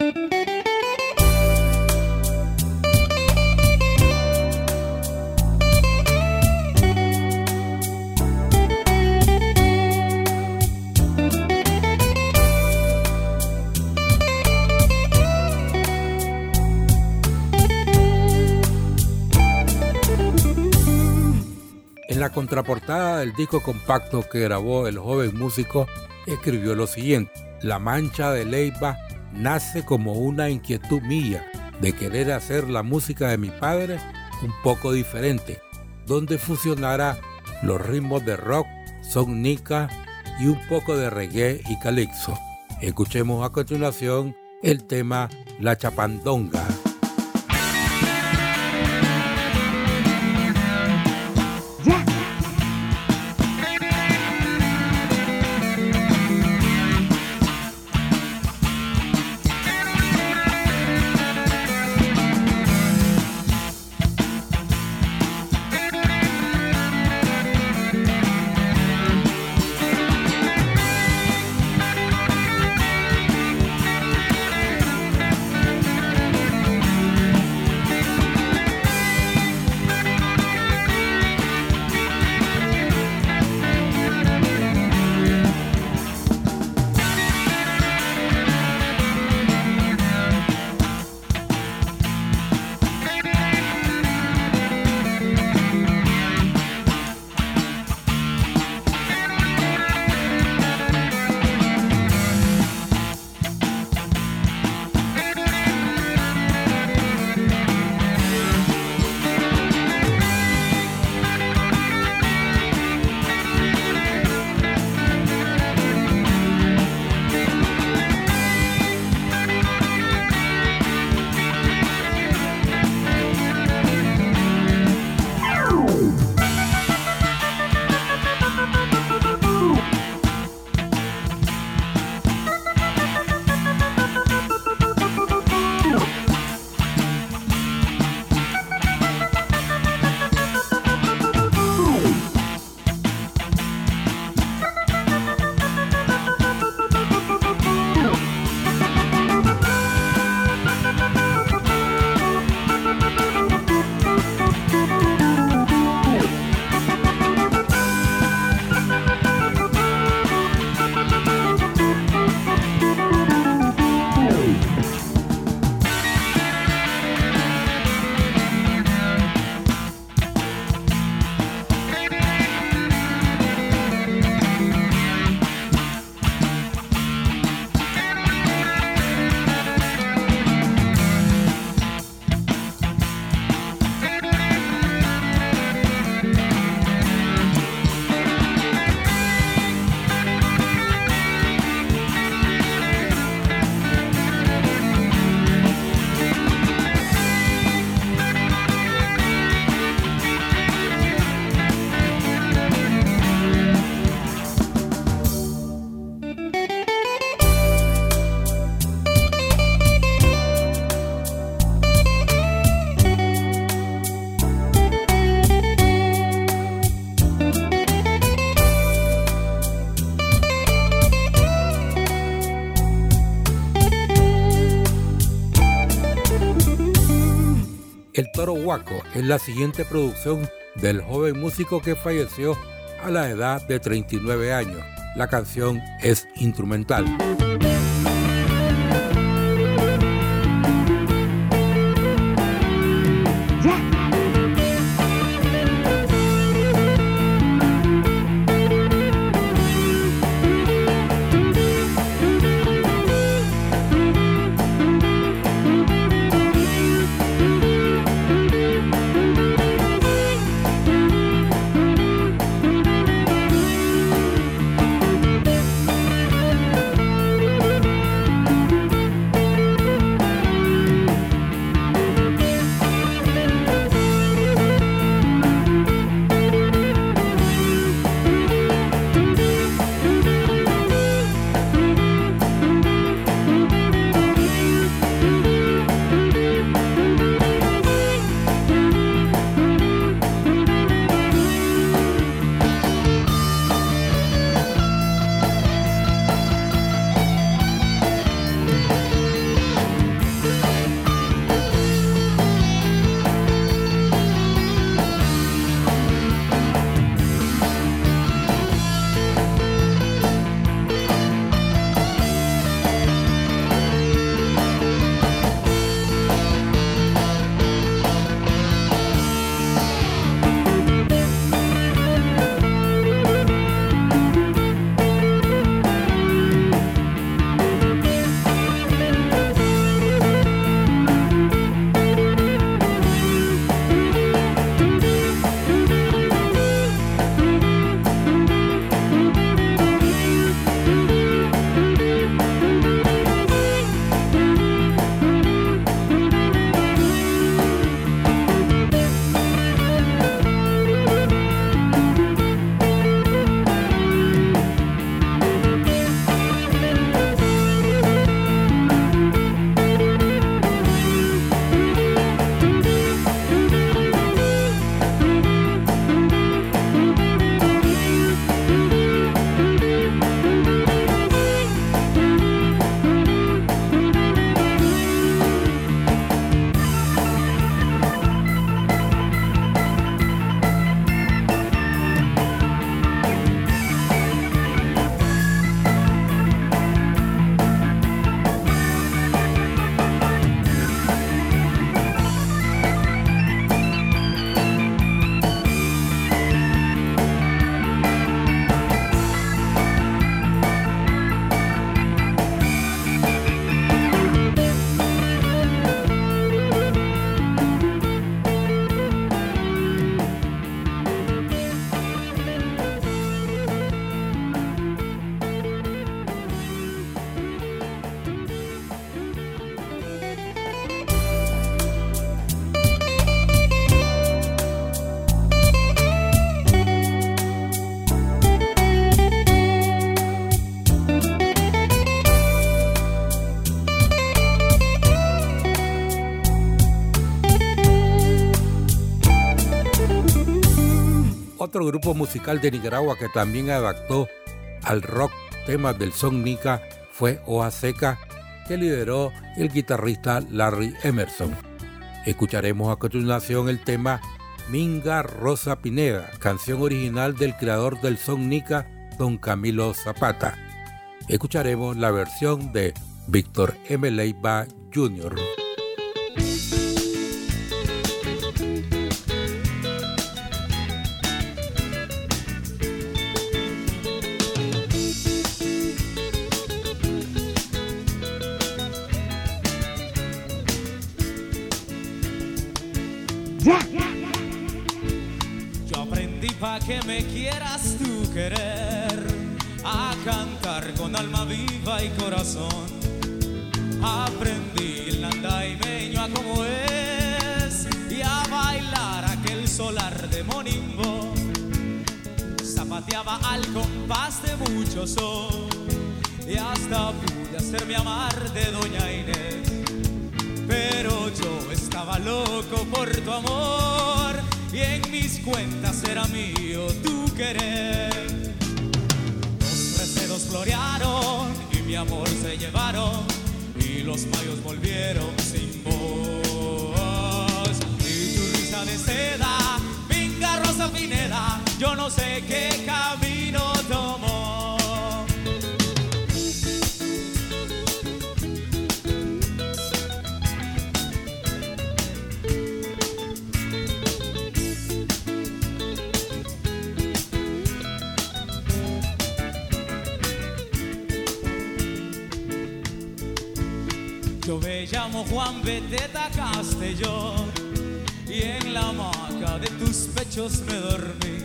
En la contraportada del disco compacto que grabó el joven músico, escribió lo siguiente. La mancha de Leiva nace como una inquietud mía de querer hacer la música de mi padre un poco diferente, donde fusionara los ritmos de rock, son nica y un poco de reggae y calixto. Escuchemos a continuación el tema La Chapandonga. Es la siguiente producción del joven músico que falleció a la edad de 39 años. La canción es instrumental. Otro grupo musical de Nicaragua que también adaptó al rock temas del son nica fue Hoja Seca, que lideró el guitarrista Larry Emerson. Escucharemos a continuación el tema Minga Rosa Pineda, canción original del creador del son nica, don Camilo Zapata. Escucharemos la versión de Víctor M. Leiva Jr. con alma viva y corazón. Aprendí el andaimeño a como es y a bailar aquel solar de monimbo. Zapateaba al compás de mucho sol y hasta pude hacerme amar de Doña Inés. Pero yo estaba loco por tu amor y en mis cuentas era mío tu querer. Florearon y mi amor se llevaron y los mayos volvieron sin voz. Y tu risa de seda, venga Rosa Pineda, yo no sé qué camino tomó. Juan Beteta Castellón y en la hamaca de tus pechos me dormí.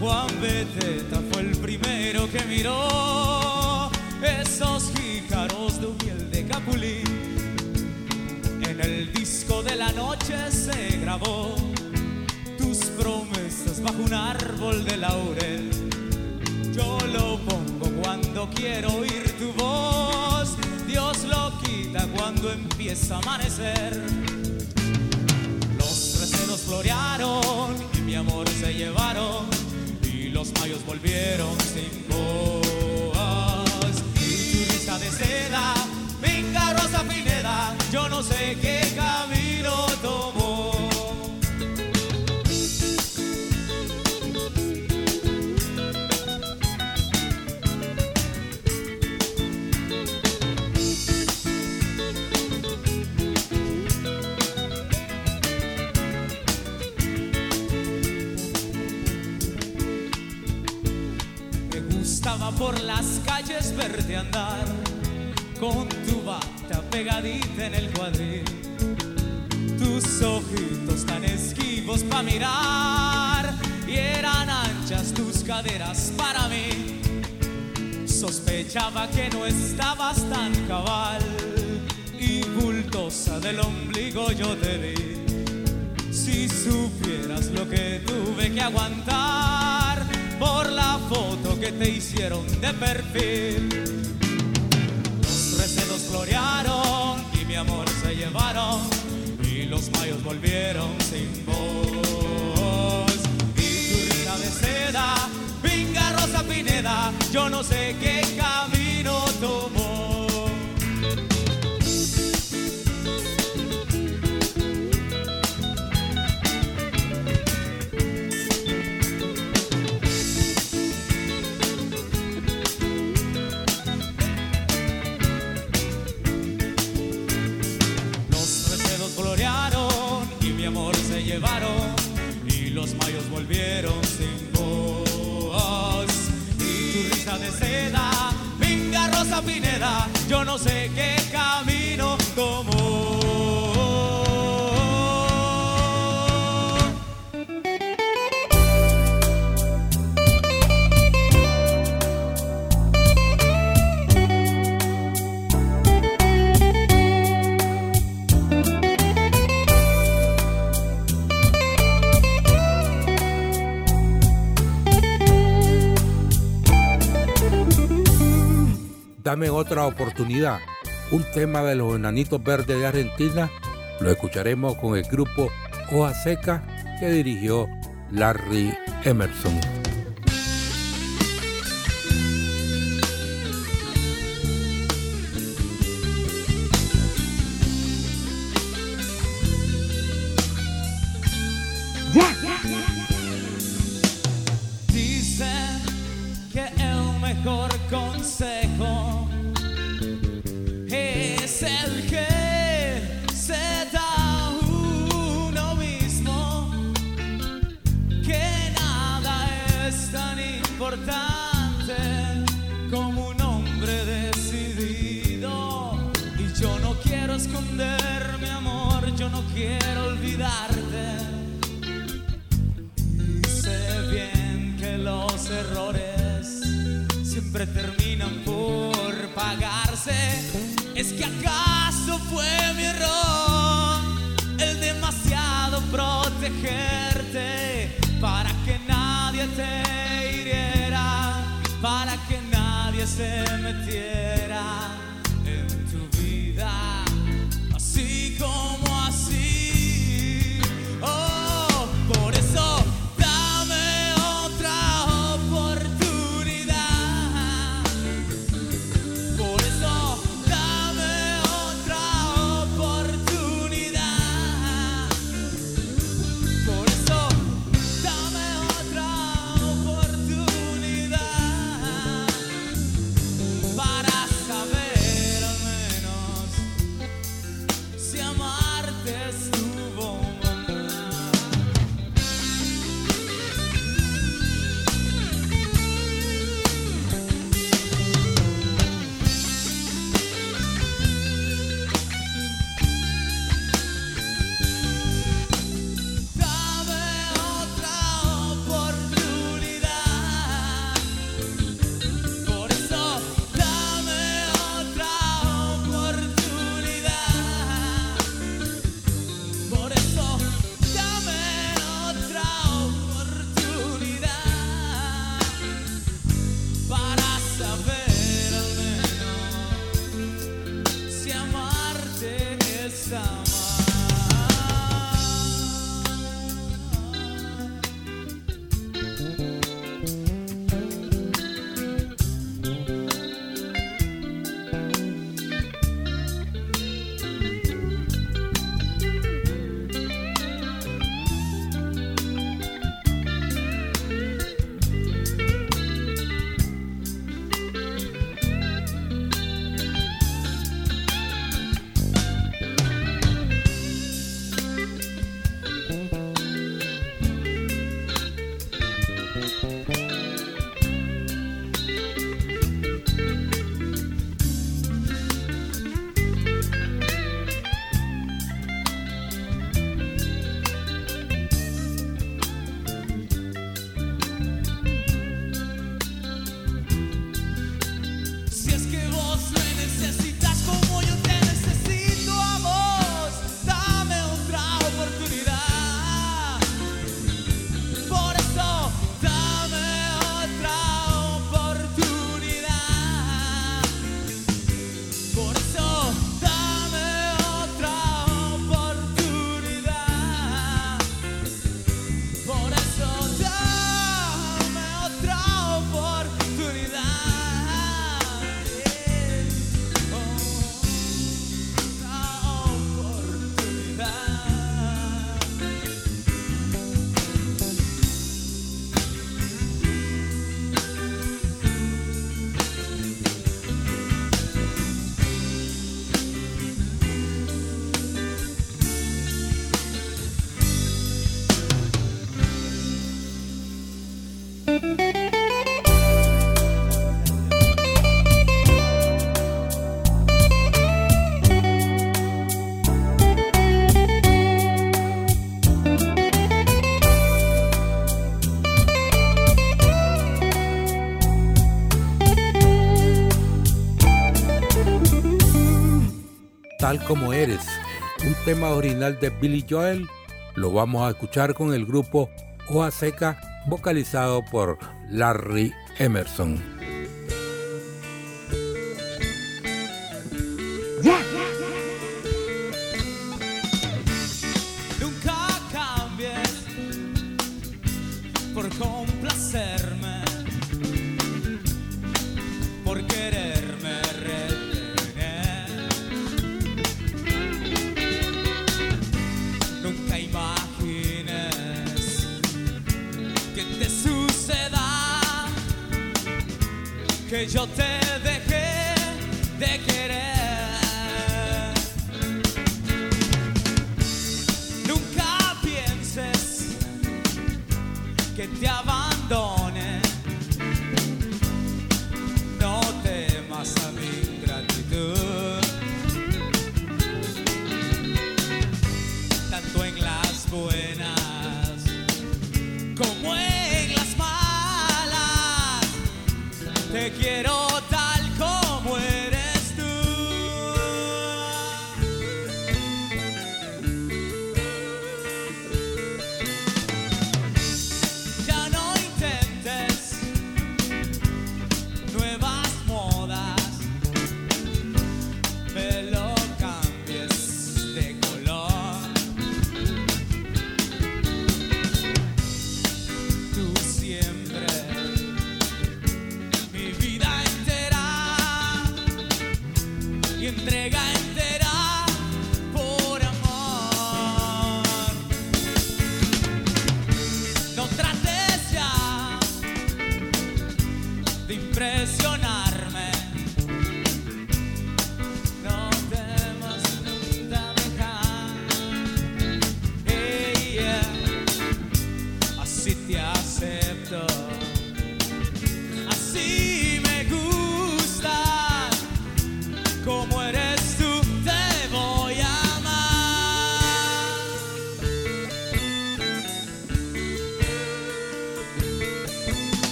Juan Beteta fue el primero que miró esos jícaros de miel de capulí. En el disco de la noche se grabó tus promesas bajo un árbol de laurel. Yo lo pongo cuando quiero oír tu voz cuando empieza a amanecer. Los recedos florearon y mi amor se llevaron y los mayos volvieron sin voz. Y tu risa de seda, venga Rosa Pineda, yo no sé qué verte andar con tu bata pegadita en el cuadril. Tus ojitos tan esquivos para mirar y eran anchas tus caderas para mí. Sospechaba que no estabas tan cabal y bultosa del ombligo yo te vi. Si supieras lo que tuve que aguantar por la foto que te hicieron de perfil. Los recedos florearon y mi amor se llevaron y los mayos volvieron sin voz. Y tu risa de seda, pinga Rosa Pineda, yo no sé qué camino los mayos volvieron sin voz. Y tu risa de seda, venga Rosa Pineda, yo no sé qué Dame otra oportunidad. Un tema de los enanitos verdes de Argentina lo escucharemos con el grupo Hoja que dirigió Larry Emerson. Como eres, un tema original de Billy Joel, lo vamos a escuchar con el grupo Hoja Seca, vocalizado por Larry Emerson.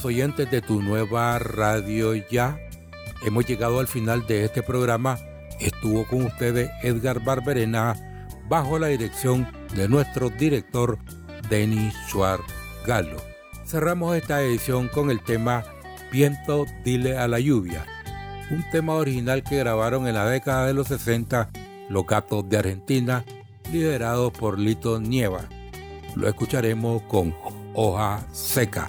queridos oyentes de tu nueva radio ya. Hemos llegado al final de este programa. Estuvo con ustedes Edgar Barberena bajo la dirección de nuestro director Denis Suar Galo. Cerramos esta edición con el tema Viento, dile a la lluvia, un tema original que grabaron en la década de los 60 los gatos de Argentina, liderados por Lito Nieva. Lo escucharemos con Hoja Seca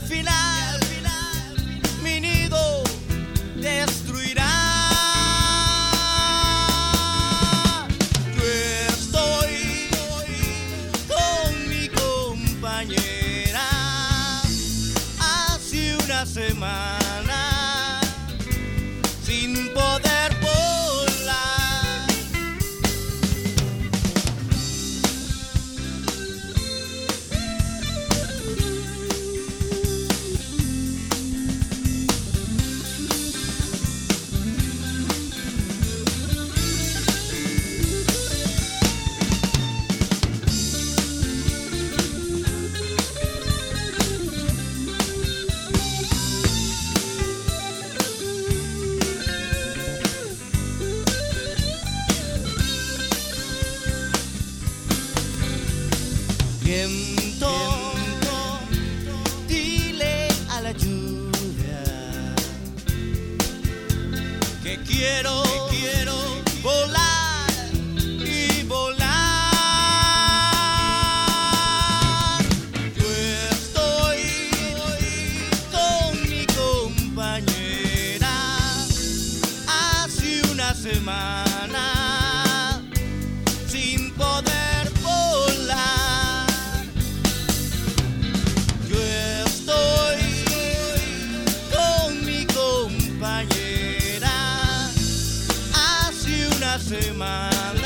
final. Semana